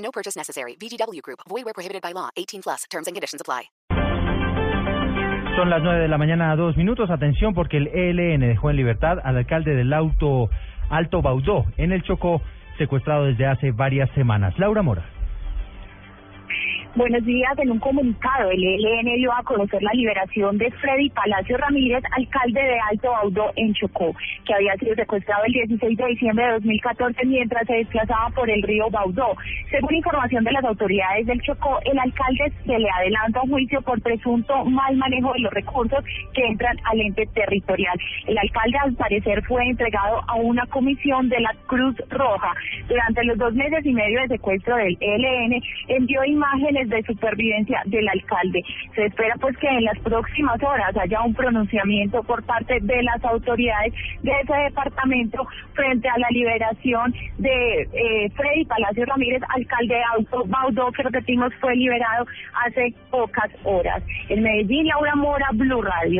No purchase necessary. VGW Group. Void where prohibited by law. 18 plus. Terms and conditions apply. Son las 9 de la mañana dos minutos. Atención porque el ELN dejó en libertad al alcalde del auto Alto Baudó en el Chocó, secuestrado desde hace varias semanas. Laura Mora. Buenos días. En un comunicado, el ELN dio a conocer la liberación de Freddy Palacio Ramírez, alcalde de Alto Baudó en Chocó, que había sido secuestrado el 16 de diciembre de 2014 mientras se desplazaba por el río Baudó. Según información de las autoridades del Chocó, el alcalde se le adelanta un juicio por presunto mal manejo de los recursos que entran al ente territorial. El alcalde, al parecer, fue entregado a una comisión de la Cruz Roja. Durante los dos meses y medio de secuestro del ELN, envió imágenes de supervivencia del alcalde. Se espera pues que en las próximas horas haya un pronunciamiento por parte de las autoridades de ese departamento frente a la liberación de eh, Freddy Palacio Ramírez, alcalde de Auto Baudó, que repetimos fue liberado hace pocas horas. En Medellín, Laura Mora, Blue Radio.